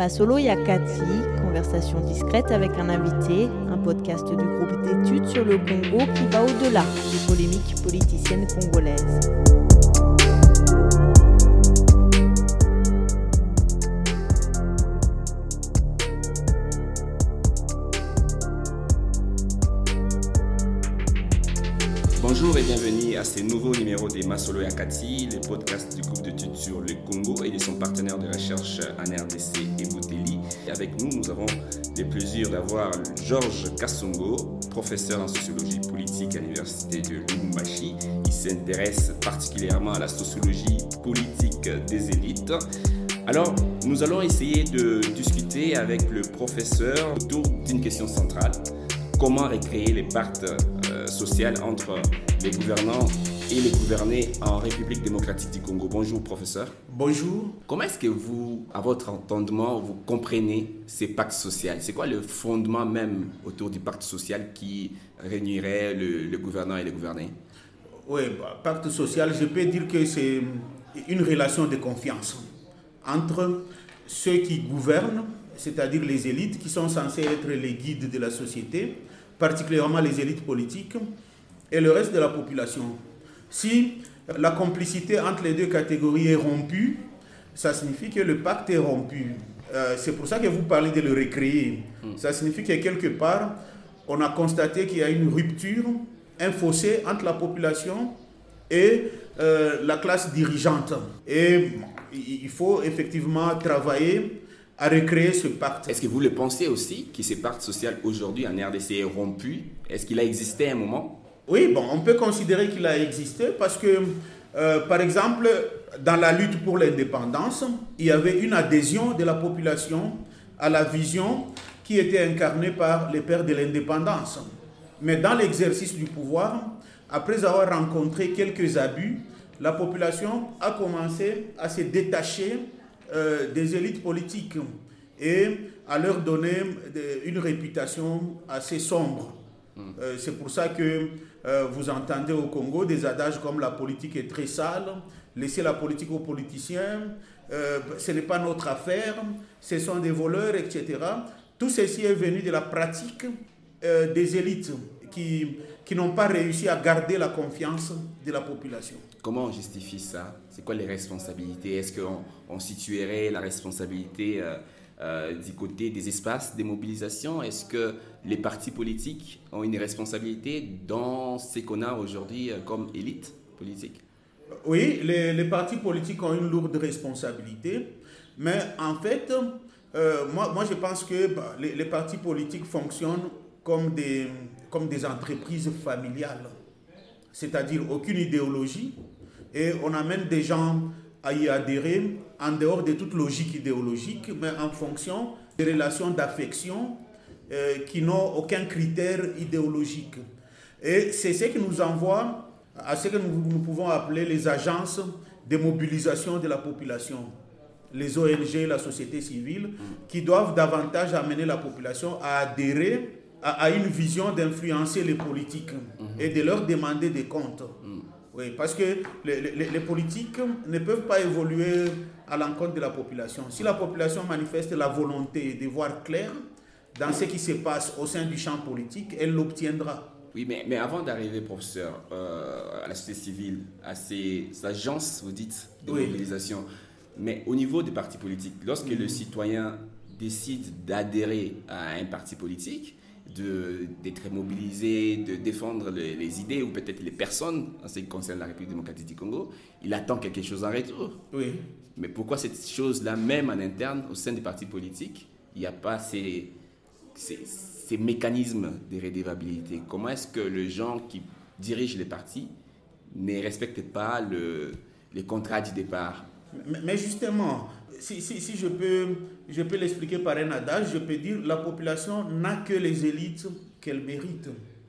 Masolo Yakati, conversation discrète avec un invité, un podcast du groupe d'études sur le Congo qui va au-delà des polémiques politiciennes congolaises. Bonjour et bienvenue à ce nouveau numéro des Masolo Yakati, le podcast du groupe d'études sur le Congo et de son partenaire de recherche en RDC et Bouteli. Avec nous, nous avons le plaisir d'avoir Georges Kassongo, professeur en sociologie politique à l'université de Lubumbashi. Il s'intéresse particulièrement à la sociologie politique des élites. Alors, nous allons essayer de discuter avec le professeur autour d'une question centrale comment recréer les pactes sociaux entre les gouvernants et les gouvernés en République démocratique du Congo. Bonjour professeur. Bonjour. Comment est-ce que vous, à votre entendement, vous comprenez ces pactes sociaux? C'est quoi le fondement même autour du pacte social qui réunirait le, le gouvernant et les gouvernés? Oui, bah, pacte social, je peux dire que c'est une relation de confiance entre ceux qui gouvernent, c'est-à-dire les élites qui sont censées être les guides de la société, particulièrement les élites politiques, et le reste de la population. Si la complicité entre les deux catégories est rompue, ça signifie que le pacte est rompu. Euh, c'est pour ça que vous parlez de le recréer. Ça signifie que quelque part, on a constaté qu'il y a une rupture, un fossé entre la population et euh, la classe dirigeante. Et il faut effectivement travailler à recréer ce pacte. Est-ce que vous le pensez aussi, que ce pacte social aujourd'hui en RDC est rompu? Est-ce qu'il a existé à un moment? Oui, bon, on peut considérer qu'il a existé parce que, euh, par exemple, dans la lutte pour l'indépendance, il y avait une adhésion de la population à la vision qui était incarnée par les pères de l'indépendance. Mais dans l'exercice du pouvoir, après avoir rencontré quelques abus, la population a commencé à se détacher euh, des élites politiques et à leur donner une réputation assez sombre. Euh, c'est pour ça que euh, vous entendez au Congo des adages comme la politique est très sale, laissez la politique aux politiciens, ce n'est pas notre affaire, ce sont des voleurs, etc. Tout ceci est venu de la pratique des élites qui, qui n'ont pas réussi à garder la confiance de la population. Comment on justifie ça? C'est quoi les responsabilités? Est-ce qu'on on situerait la responsabilité euh, euh, du côté des espaces de mobilisation? Est-ce que les partis politiques ont une responsabilité dans ce qu'on a aujourd'hui euh, comme élite politique? Oui, les, les, partis politiques ont une lourde responsabilité, mais en fait, moi, moi je pense que bah, les, les partis politiques fonctionnent comme des, comme des entreprises familiales, c'est-à-dire aucune idéologie, et on amène des gens à y adhérer en dehors de toute logique idéologique, mais en fonction des relations d'affection euh, qui n'ont aucun critère idéologique. Et c'est ce qui nous envoie à ce que nous, nous, pouvons appeler les agences de mobilisation de la population, les ONG, la société civile, qui doivent davantage amener la population à adhérer à, à une vision d'influencer les politiques et de leur demander des comptes. Oui, parce que les, les, les, politiques ne peuvent pas évoluer à l'encontre de la population. Si la population manifeste la volonté de voir clair dans ce qui se passe au sein du champ politique, elle l'obtiendra. Oui, mais, mais avant d'arriver, professeur, euh, à la société civile, à ces agences, vous dites, de oui. mobilisation, mais au niveau des partis politiques, lorsque mmh. le citoyen décide d'adhérer à un parti politique, d'être mobilisé, de défendre les, les idées ou peut-être les personnes en ce qui concerne la République démocratique du Congo, il attend quelque chose en retour. Oui. Mais pourquoi cette chose-là, même en interne, au sein des partis politiques, il n'y a pas ces, ces, ces, mécanismes de redevabilité? Comment est-ce que les gens qui dirigent les partis ne respectent pas le, les contrats du départ? Mais justement, si, si, je peux, je peux l'expliquer par un adage, je peux dire la population n'a que les élites qu'elle mérite.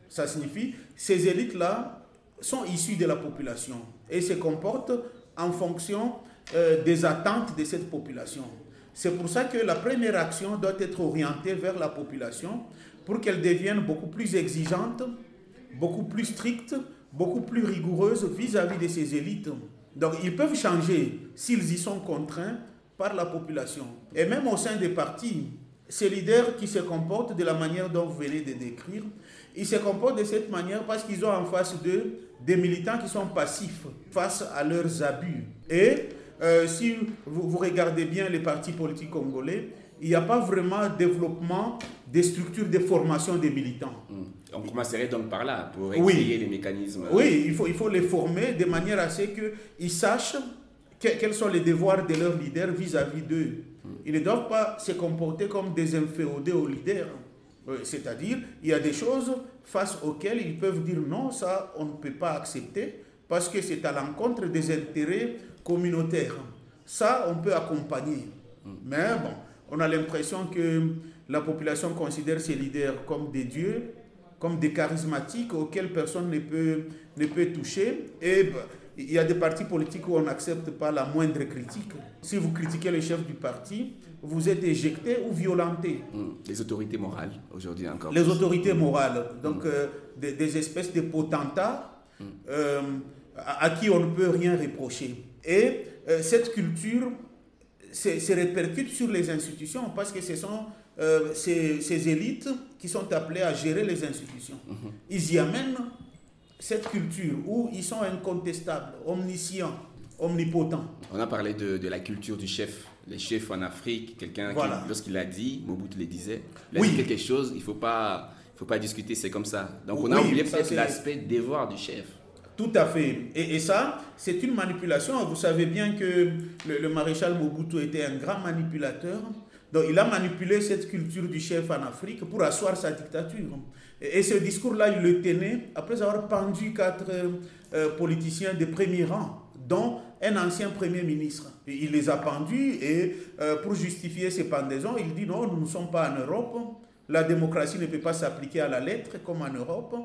Ça signifie ces élites-là sont issues de la population et se comportent en fonction euh, des attentes de cette population. C'est pour ça que la première action doit être orientée vers la population pour qu'elle devienne beaucoup plus exigeante, beaucoup plus stricte, beaucoup plus rigoureuse vis-à-vis -vis de ces élites. Donc ils peuvent changer s'ils y sont contraints par la population. Et même au sein des partis, ces leaders qui se comportent de la manière dont vous venez de décrire, ils se comportent de cette manière parce qu'ils ont en face d'eux des militants qui sont passifs face à leurs abus. Et euh, si vous, vous, regardez bien les partis politiques congolais, il n'y a pas vraiment développement des structures de formation des militants. Hmm. On commencerait donc par là, pour créer les mécanismes. Oui, il faut, il faut les former de manière à ce qu'ils sachent quels sont les devoirs de leurs leaders vis-à-vis d'eux. Hmm. Ils ne doivent pas se comporter comme des inféodés aux leaders. C'est-à-dire, il y a des choses face auxquelles ils peuvent dire non, ça, on ne peut pas accepter parce que c'est à l'encontre des intérêts communautaires. Ça, on peut accompagner. Hmm. Mais bon, on a l'impression que la population considère ces leaders comme des dieux, comme des charismatiques auxquels personne ne peut, ne peut toucher. Et bah, il y a des partis politiques où on n'accepte pas la moindre critique. Si vous critiquez le chef du parti, vous êtes éjecté ou violenté. Hmm. Les autorités morales, aujourd'hui encore. Les autorités morales, donc hmm. euh, des, espèces de potentats hmm. euh, à, qui on ne peut rien reprocher. Et euh, cette culture se répercute sur les institutions parce que ce sont euh, ces, élites qui sont appelées à gérer les institutions. Mhm. Ils y amènent cette culture où ils sont incontestables, omniscients, omnipotents. On a parlé de, la culture du chef. Les chefs en Afrique, quelqu'un qui, lorsqu'il a dit, Mobutu le disait, il a dit quelque chose, il ne faut pas, faut pas discuter, c'est comme ça. Donc on a oublié peut-être l'aspect devoir du chef. Tout à fait. Et, ça, c'est une manipulation. Vous savez bien que le, maréchal Mobutu était un grand manipulateur. Donc il a manipulé cette culture du chef en Afrique pour asseoir sa dictature. Et, ce discours-là, il le tenait après avoir pendu quatre euh, politiciens de premier rang, dont un ancien premier ministre. il les a pendus et euh, pour justifier ces pendaisons, il dit non, nous ne sommes pas en Europe. La démocratie ne peut pas s'appliquer à la lettre comme en Europe.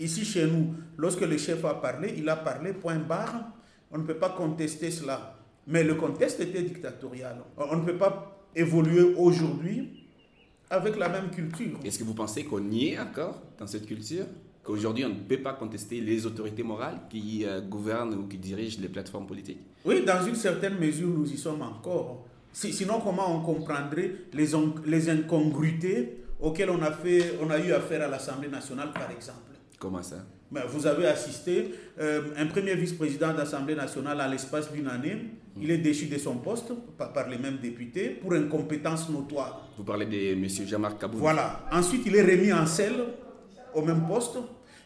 Ici, chez nous, lorsque le chef a parlé, il a parlé, point barre. On ne peut pas contester cela. Mais le contexte était dictatorial. On ne peut pas évoluer aujourd'hui avec la même culture. Est-ce que vous pensez qu'on y est encore dans cette culture? Qu'aujourd'hui, on ne peut pas contester les autorités morales qui euh, gouvernent ou qui dirigent les plateformes politiques? Oui, dans une certaine mesure, nous y sommes encore. Sinon, comment on comprendrait les, les incongruités auxquelles on a, fait, on a eu affaire à l'Assemblée nationale, par exemple? Comment ça? Ben, Vous avez assisté, euh, un premier vice-président d'Assemblée nationale, à l'espace d'une année, hmm. il est déchu de son poste par, les mêmes députés pour incompétence notoire. Vous parlez de M. Jamar Kabou. Voilà. Ensuite, il est remis en selle au même poste.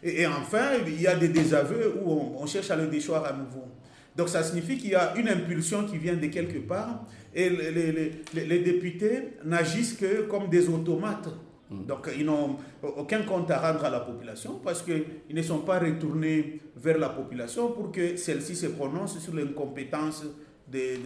Et, enfin, il y a des désaveux où on, cherche à le déchoir à nouveau. Donc ça signifie qu'il y a une impulsion qui vient de quelque part et les, les députés n'agissent que comme des automates. Mm. Donc, ils n'ont aucun compte à rendre à la population parce qu'ils ne sont pas retournés vers la population pour que celle-ci se prononce sur l'incompétence de,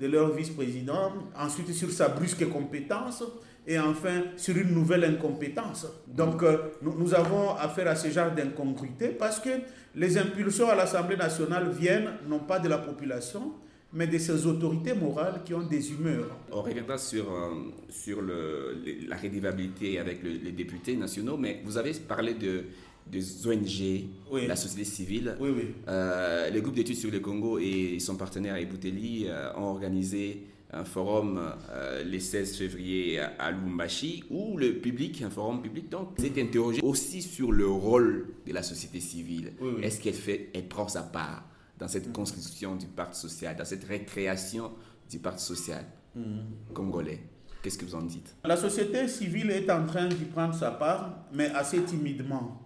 de, leur vice-président, ensuite sur sa brusque compétence et enfin sur une nouvelle incompétence. Donc, euh, nous, nous, avons affaire à ce genre d'incongruité parce que les impulsions à l'Assemblée nationale viennent non pas de la population, mais de ces autorités morales qui ont des humeurs. On reviendra sur, euh, sur le, la rédivabilité avec les députés nationaux, mais vous avez parlé de, des ONG, la société civile. Oui, oui. Euh, le groupe d'études sur le Congo et son partenaire Ebouteli euh, ont organisé un forum le 16 février à Lumbashi où le public, un forum public, donc, s'est interrogé aussi sur le rôle de la société civile. Est-ce qu'elle fait, elle prend sa part? Dans cette construction du parti social, dans cette récréation du parti social mm. congolais. Qu'est-ce que vous en dites? La société civile est en train d'y prendre sa part, mais assez timidement.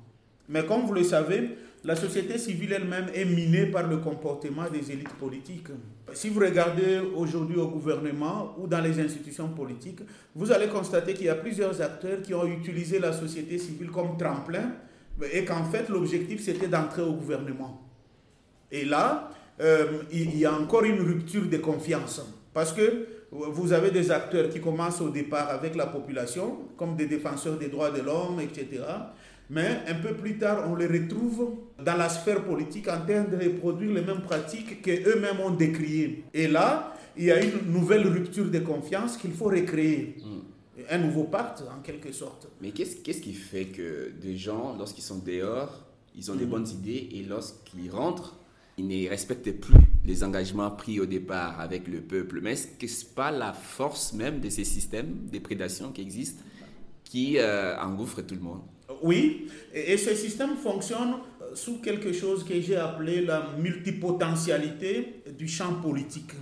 Mais comme vous le savez, la société civile elle-même est minée par le comportement des élites politiques. Si vous regardez aujourd'hui au gouvernement ou dans les institutions politiques, vous allez constater qu'il y a plusieurs acteurs qui ont utilisé la société civile comme tremplin et qu'en fait l'objectif c'était d'entrer au gouvernement. Et là, euh, il y a encore une rupture de confiance. Parce que vous avez des acteurs qui commencent au départ avec la population, comme des défenseurs des droits de l'homme, etc. Mais un peu plus tard, on les retrouve dans la sphère politique en train de reproduire les mêmes pratiques qu'eux-mêmes ont décriées. Et là, il y a une nouvelle rupture de confiance qu'il faut recréer. Hmm. Un nouveau pacte, en quelque sorte. Mais qu'est-ce qui fait que des gens, lorsqu'ils sont dehors, ils ont des hmm. bonnes idées et lorsqu'ils rentrent, ils ne respectent plus les engagements pris au départ avec le peuple, mais est-ce que ce n'est pas la force même de ces systèmes des prédations qui existent qui euh, engouffre tout le monde? Oui, et, ce système fonctionne euh, sous quelque chose que j'ai appelé la multipotentialité du champ politique.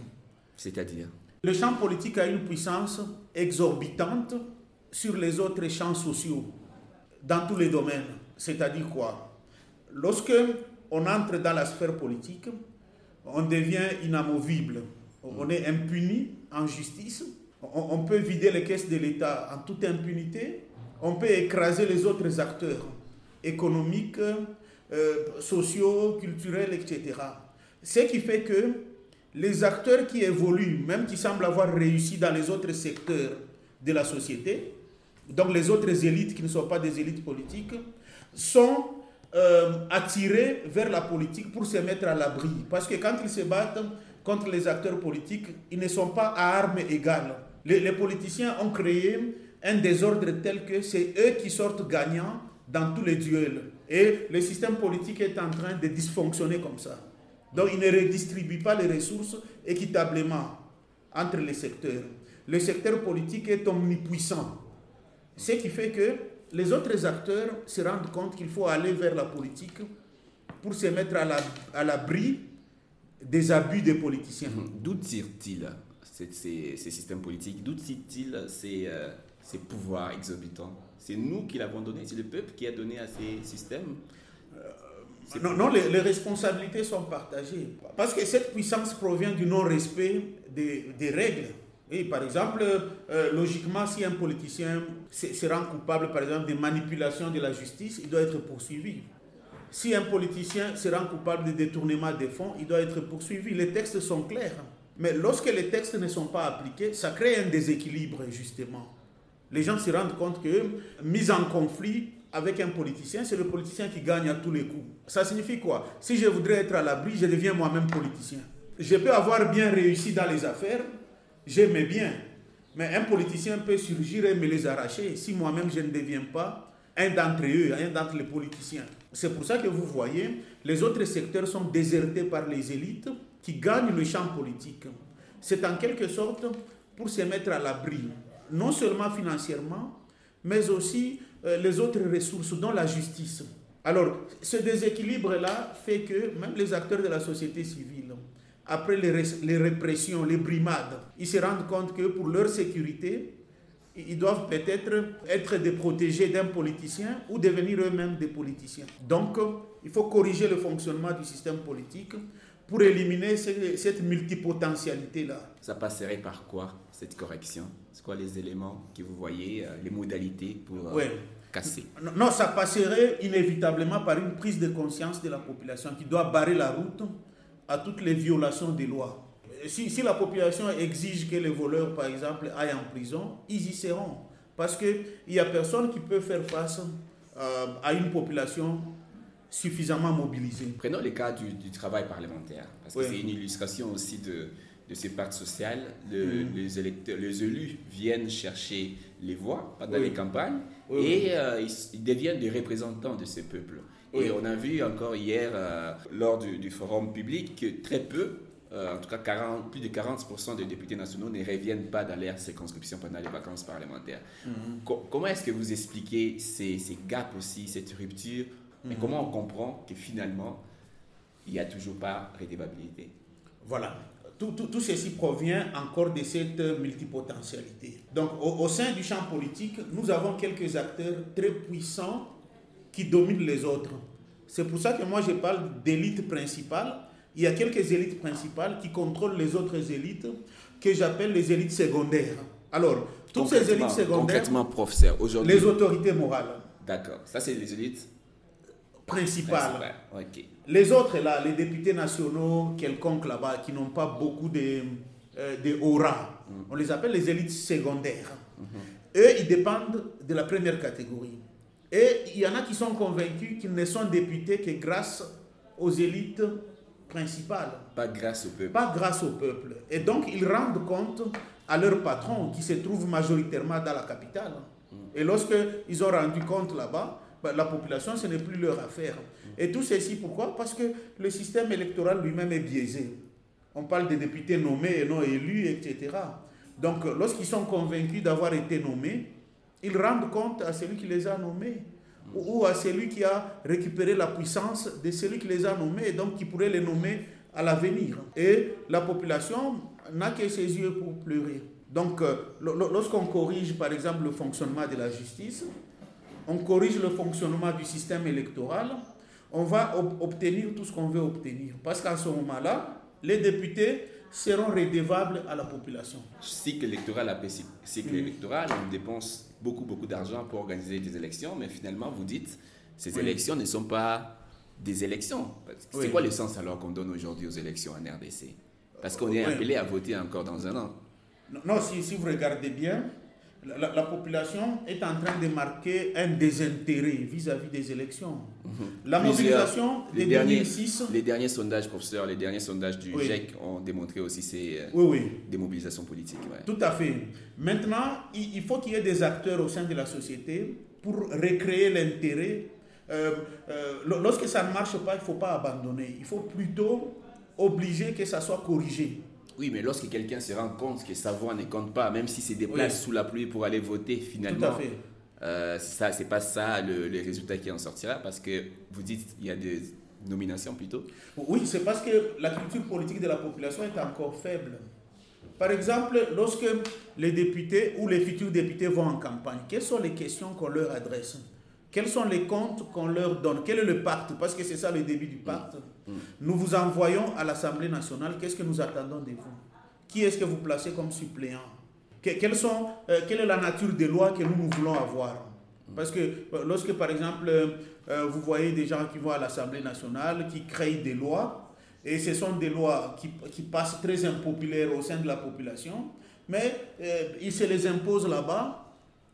C'est-à-dire? Le champ politique a une puissance exorbitante sur les autres champs sociaux, dans tous les domaines. C'est-à-dire quoi? Lorsque on entre dans la sphère politique, on devient inamovible, on est impuni en justice, on, peut vider les caisses de l'État en toute impunité, on peut écraser les autres acteurs économiques, euh, sociaux, culturels, etc. Ce qui fait que les acteurs qui évoluent, même qui semblent avoir réussi dans les autres secteurs de la société, donc les autres élites qui ne sont pas des élites politiques, sont euh, attirés vers la politique pour se mettre à l'abri. Parce que quand ils se battent contre les acteurs politiques, ils ne sont pas à armes égales. Les, politiciens ont créé un désordre tel que c'est eux qui sortent gagnants dans tous les duels. Et le système politique est en train de dysfonctionner comme ça. Donc il ne redistribue pas les ressources équitablement entre les secteurs. Le secteur politique est omnipuissant. Ce qui fait que les autres acteurs se rendent compte qu'il faut aller vers la politique pour se mettre à l'abri des abus des politiciens. D'où tirent-ils ces, systèmes politiques? D'où tirent-ils ces, euh, ces pouvoirs exorbitants? C'est nous qui l'avons donné, c'est le peuple qui a donné à ces systèmes? Euh, non, non les, responsabilités sont partagées. Parce que cette puissance provient du non-respect des, des règles et par exemple, euh, logiquement, si un politicien se, rend coupable, par exemple, de manipulation de la justice, il doit être poursuivi. Si un politicien se rend coupable de détournement des fonds, il doit être poursuivi. Les textes sont clairs. Mais lorsque les textes ne sont pas appliqués, ça crée un déséquilibre, justement. Les gens se rendent compte que, mise en conflit avec un politicien, c'est le politicien qui gagne à tous les coups. Ça signifie quoi? Si je voudrais être à l'abri, je deviens moi-même politicien. Je peux avoir bien réussi dans les affaires, j'aimais bien. Mais un politicien peut surgir et me les arracher si moi-même je ne deviens pas un d'entre eux, un d'entre les politiciens. C'est pour ça que vous voyez, les autres secteurs sont désertés par les élites qui gagnent le champ politique. C'est en quelque sorte pour se mettre à l'abri, non seulement financièrement, mais aussi euh, les autres ressources, dont la justice. Alors, ce déséquilibre-là fait que même les acteurs de la société civile après les, répressions, les brimades, ils se rendent compte que pour leur sécurité, ils doivent peut-être être des protégés d'un politicien ou devenir eux-mêmes des politiciens. Donc, il faut corriger le fonctionnement du système politique pour éliminer cette multipotentialité-là. Ça passerait par quoi, cette correction? C'est quoi les éléments que vous voyez, euh, les modalités pour euh, casser? Non, ça passerait inévitablement par une prise de conscience de la population qui doit barrer la route à toutes les violations des lois. Si, si, la population exige que les voleurs, par exemple, aillent en prison, ils y seront. Parce qu'il n'y a personne qui peut faire face euh, à une population suffisamment mobilisée. Prenons le cas du, travail parlementaire, parce que c'est une illustration aussi de, de ces parts sociales. Mm. les, électeurs, les élus viennent chercher les voix pendant les campagnes et euh, ils, deviennent des représentants de ces peuples. Et on a vu encore hier, euh, lors du, forum public, que très peu, euh, en tout cas 40, plus de 40% des députés nationaux ne reviennent pas dans leur circonscription pendant les vacances parlementaires. Mhm. comment est-ce que vous expliquez ces, ces gaps aussi, cette rupture? Et mhm. comment on comprend que finalement, il n'y a toujours pas redévabilité Voilà. Tout, tout, tout, ceci provient encore de cette multipotentialité. Donc, au, au sein du champ politique, nous avons quelques acteurs très puissants qui dominent les autres. C'est pour ça que moi je parle d'élite principale. Il y a quelques élites principales qui contrôlent les autres élites que j'appelle les élites secondaires. Alors, toutes ces élites secondaires. Concrètement, professeur, aujourd'hui. Les autorités morales. D'accord. Ça, c'est les élites principales. Les autres, là, les députés nationaux, quelconques là-bas, qui n'ont pas beaucoup de, euh, de aura, mm. on les appelle les élites secondaires. Mm-hmm. Eux, ils dépendent de la première catégorie. Et il y en a qui sont convaincus qu'ils ne sont députés que grâce aux élites principales. Pas grâce au peuple. Pas grâce au peuple. Et donc, ils rendent compte à leur patron, qui se trouve majoritairement dans la capitale. Et lorsqu'ils ont rendu compte là-bas, ben, la population, ce n'est plus leur affaire. Et tout ceci, pourquoi? Parce que le système électoral lui-même est biaisé. on parle des députés nommés et non élus, etc. Donc, lorsqu'ils sont convaincus d'avoir été nommés, ils rendent compte à celui qui les a nommés ou à celui qui a récupéré la puissance de celui qui les a nommés et donc qui pourrait les nommer à l'avenir. Et la population n'a que ses yeux pour pleurer. Donc, euh, lorsqu'on corrige par exemple le fonctionnement de la justice, on corrige le fonctionnement du système électoral, on va obtenir tout ce qu'on veut obtenir. Parce qu'à ce moment-là, les députés seront redevables à la population. Cycle électoral après cycle électoral, on dépense beaucoup, beaucoup d'argent pour organiser des élections, mais finalement, vous dites, ces élections ne sont pas des élections. C'est quoi le sens alors qu'on donne aujourd'hui aux élections en RDC Parce qu'on est appelé à voter encore dans un an. Non, si, si vous regardez bien, la, population est en train de marquer un désintérêt vis-à-vis des élections. Mhm. La mobilisation les derniers, Les derniers sondages, professeur, les derniers sondages du GEC ont démontré aussi ces oui, oui. démobilisations politiques. Tout à fait. Maintenant, il, faut qu'il y ait des acteurs au sein de la société pour recréer l'intérêt. Euh, euh, lorsque ça ne marche pas, il ne faut pas abandonner. Il faut plutôt obliger que ça soit corrigé. Oui, mais lorsque quelqu'un se rend compte que sa voix ne compte pas, même si c'est déplace sous la pluie pour aller voter, finalement, Tout euh, ça, c'est pas ça le, résultat qui en sortira, parce que vous dites il y a des nominations plutôt. Oui, c'est parce que la culture politique de la population est encore faible. Par exemple, lorsque les députés ou les futurs députés vont en campagne, quelles sont les questions qu'on leur adresse? Quels sont les comptes qu'on leur donne? Quel est le pacte? Parce que c'est ça le début du pacte. Mm. Mm. Nous vous envoyons à l'Assemblée nationale. Qu'est-ce que nous attendons de vous? Qui est-ce que vous placez comme suppléant? Sont, euh, Quelle est la nature des lois que nous, nous voulons avoir? Mm. Parce que euh, lorsque, par exemple, euh, vous voyez des gens qui vont à l'Assemblée nationale, qui créent des lois, et ce sont des lois qui, qui passent très impopulaires au sein de la population, mais ils se les imposent là-bas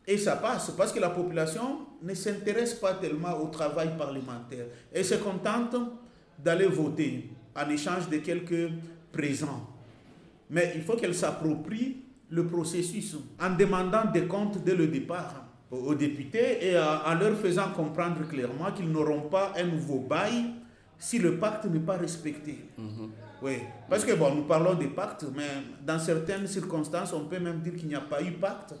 et ça passe parce que la population ne s'intéresse pas tellement au travail parlementaire et se contente d'aller voter en échange de quelques présents. Mais il faut qu'elle s'approprie le processus en demandant des comptes dès le départ aux députés et en leur faisant comprendre clairement qu'ils n'auront pas un nouveau bail si le pacte n'est pas respecté. Mhm. Oui, parce que bon, nous parlons des pactes, mais dans certaines circonstances, on peut même dire qu'il n'y a pas eu pacte.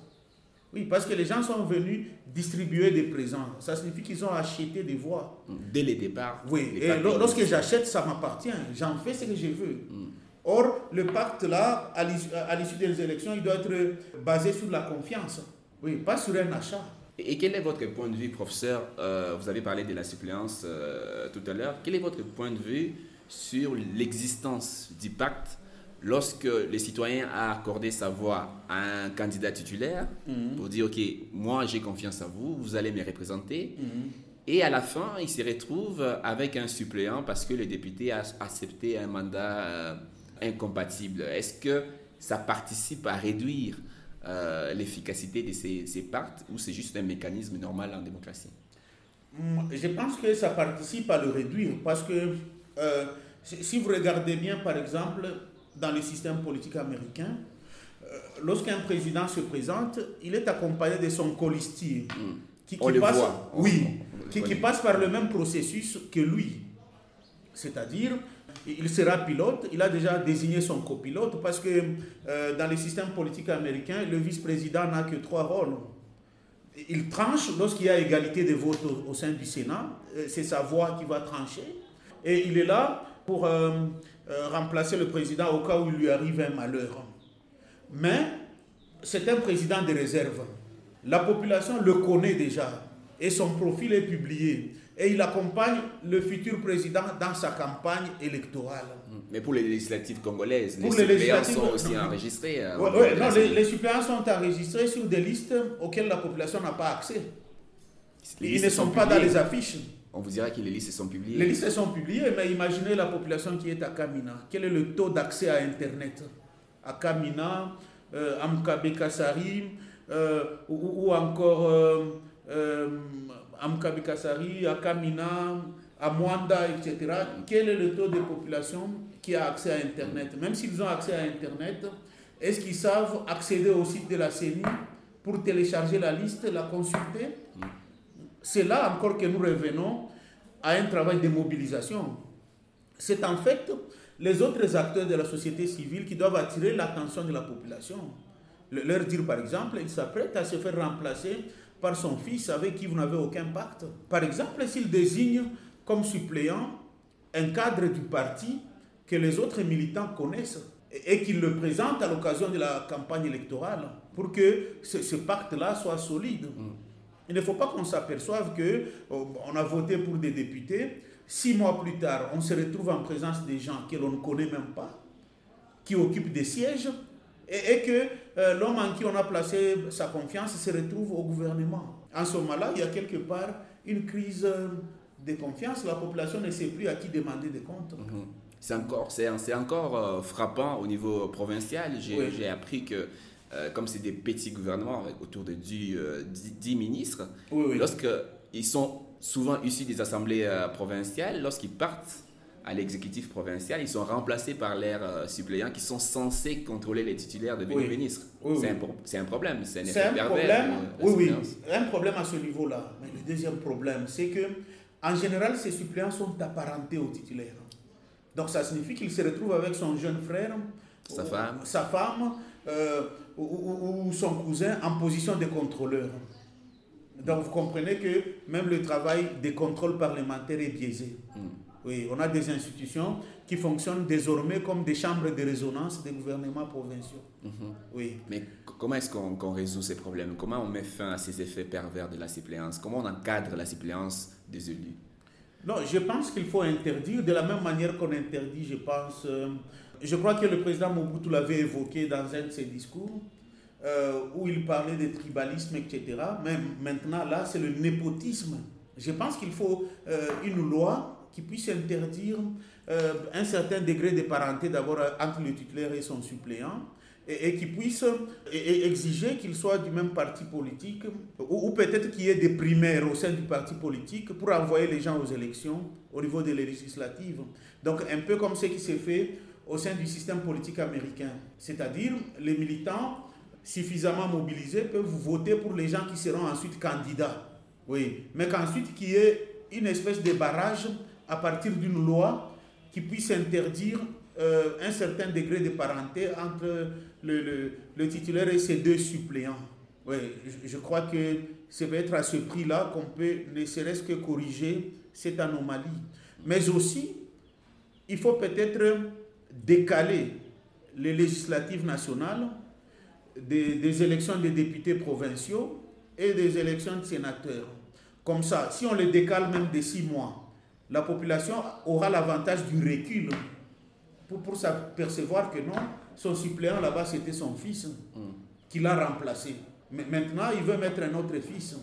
Oui, parce que les gens sont venus distribuer des présents. Ça signifie qu'ils ont acheté des voix. Dès le départ. Oui, et lorsque j'achète, ça m'appartient. J'en fais ce que je veux. Mm. Or, le pacte là, à l'issue des élections, il doit être basé sur la confiance. Oui, pas sur un achat. Et quel est votre point de vue, professeur euh, Vous avez parlé de la suppléance euh, tout à l'heure. Quel est votre point de vue sur l'existence du pacte lorsque le citoyen a accordé sa voix à un candidat titulaire mhm. pour dire, OK, moi j'ai confiance en vous, vous allez me représenter. Mhm. Et à la fin, il se retrouve avec un suppléant parce que le député a accepté un mandat euh, incompatible. Est-ce que ça participe à réduire euh, l'efficacité de ces, ces pactes ou c'est juste un mécanisme normal en démocratie? Je pense que ça participe à le réduire parce que euh, si vous regardez bien, par exemple, dans le système politique américain, euh, lorsqu'un président se présente, il est accompagné de son colistier. Hmm. Qui, passe, Oui, qui, passe par le même processus que lui. C'est-à-dire, il sera pilote, il a déjà désigné son copilote parce que euh, dans le système politique américain, le vice-président n'a que trois rôles. Il tranche lorsqu'il y a égalité de votes au, sein du Sénat, euh, c'est sa voix qui va trancher. Et il est là pour euh, remplacer le président au cas où il lui arrive un malheur. Mais c'est un président de réserve. La population le connaît déjà et son profil est publié. Et il accompagne le futur président dans sa campagne électorale. Mais pour les législatives congolaises, les suppléants sont aussi enregistrés. Euh, non, les, les, suppléants sont enregistrés sur des listes auxquelles la population n'a pas accès. Ils ne sont, pas dans les affiches on vous dira que les listes sont publiées. Les listes sont publiées, mais imaginez la population qui est à Kamina. Quel est le taux d'accès à Internet? À Kamina, euh, à euh, ou, encore euh, à Mkabekasari, à Kamina, à Mwanda, etc. Quel est le taux de population qui a accès à Internet? Même s'ils ont accès à Internet, est-ce qu'ils savent accéder au site de la CENI pour télécharger la liste, la consulter? C'est là encore que nous revenons à un travail de mobilisation. C'est en fait les autres acteurs de la société civile qui doivent attirer l'attention de la population. Leur dire par exemple, il s'apprête à se faire remplacer par son fils avec qui vous n'avez aucun pacte. Par exemple, s'il désigne comme suppléant un cadre du parti que les autres militants connaissent et qu'il le présente à l'occasion de la campagne électorale pour que ce, pacte-là soit solide. Mm. Il ne faut pas qu'on s'aperçoive que oh, on a voté pour des députés, six mois plus tard, on se retrouve en présence des gens que l'on ne connaît même pas, qui occupent des sièges, et, que euh, l'homme en qui on a placé sa confiance se retrouve au gouvernement. En ce moment-là, il y a quelque part une crise de confiance. La population ne sait plus à qui demander des comptes. Mm-hmm. C'est encore, c'est, encore euh, frappant au niveau provincial. J'ai, appris que, euh, comme c'est des petits gouvernements avec autour de 10, 10 ministres, lorsqu'ils sont souvent issus des assemblées provinciales, lorsqu'ils partent à l'exécutif provincial, ils sont remplacés par leurs euh, suppléants qui sont censés contrôler les titulaires de oui. ministres. c'est, un, problème. C'est un, problème. oui, oui. Un problème à ce niveau-là. Mais le deuxième problème, c'est que en général, ces suppléants sont apparentés aux titulaires. Donc ça signifie qu'il se retrouve avec son jeune frère, sa femme, sa femme euh, ou, son cousin en position de contrôleur. Donc vous comprenez que même le travail des contrôles parlementaires est biaisé. Hmm. Oui, on a des institutions qui fonctionnent désormais comme des chambres de résonance des gouvernements provinciaux. Mhm. Oui. Mais comment est-ce qu'on résout ces problèmes? Comment on met fin à ces effets pervers de la suppléance? Comment on encadre la suppléance des élus? Non, je pense qu'il faut interdire de la même manière qu'on interdit, je pense. Euh, je crois que le président Mobutu l'avait évoqué dans un de ses discours. Euh, où il parlait de tribalisme, etc. Mais maintenant, là, c'est le népotisme. Je pense qu'il faut euh, une loi qui puisse interdire un certain degré de parenté d'abord entre le titulaire et son suppléant, et, qui puisse exiger qu'il soit du même parti politique, ou, peut-être qu'il y ait des primaires au sein du parti politique pour envoyer les gens aux élections au niveau des législatives. Donc un peu comme ce qui s'est fait au sein du système politique américain. C'est-à-dire les militants suffisamment mobilisés peuvent voter pour les gens qui seront ensuite candidats. Oui, mais qu'ensuite qu'il y ait une espèce de barrage à partir d'une loi qui puisse interdire euh, un certain degré de parenté entre le, le, titulaire et ses deux suppléants. Oui, je, crois que c'est peut-être à ce prix-là qu'on peut ne serait-ce que corriger cette anomalie. Mais aussi, il faut peut-être décaler les législatives nationales des, des, élections des députés provinciaux et des élections de sénateurs. Comme ça, si on les décale même de six mois, la population aura l'avantage du recul pour, pour s'apercevoir que non, son suppléant là-bas, c'était son fils mm. qui l'a remplacé. Mais maintenant, il veut mettre un autre fils.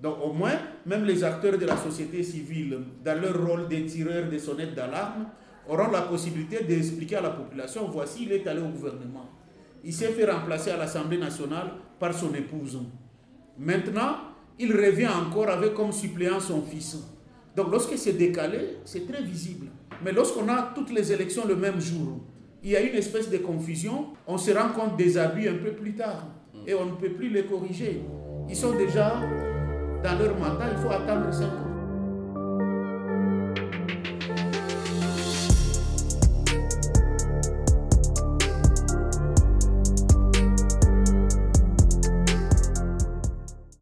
Donc au moins, même les acteurs de la société civile, dans leur rôle de tireurs de sonnettes d'alarme, auront la possibilité d'expliquer à la population, voici, il est allé au gouvernement. Il s'est fait remplacer à l'Assemblée nationale par son épouse. Maintenant, il revient encore avec comme suppléant son fils. Donc lorsque c'est décalé, c'est très visible. Mais lorsqu'on a toutes les élections le même jour, il y a une espèce de confusion, on se rend compte des abus un peu plus tard et on ne peut plus les corriger. Ils sont déjà dans leur mandat, il faut attendre 5 ans.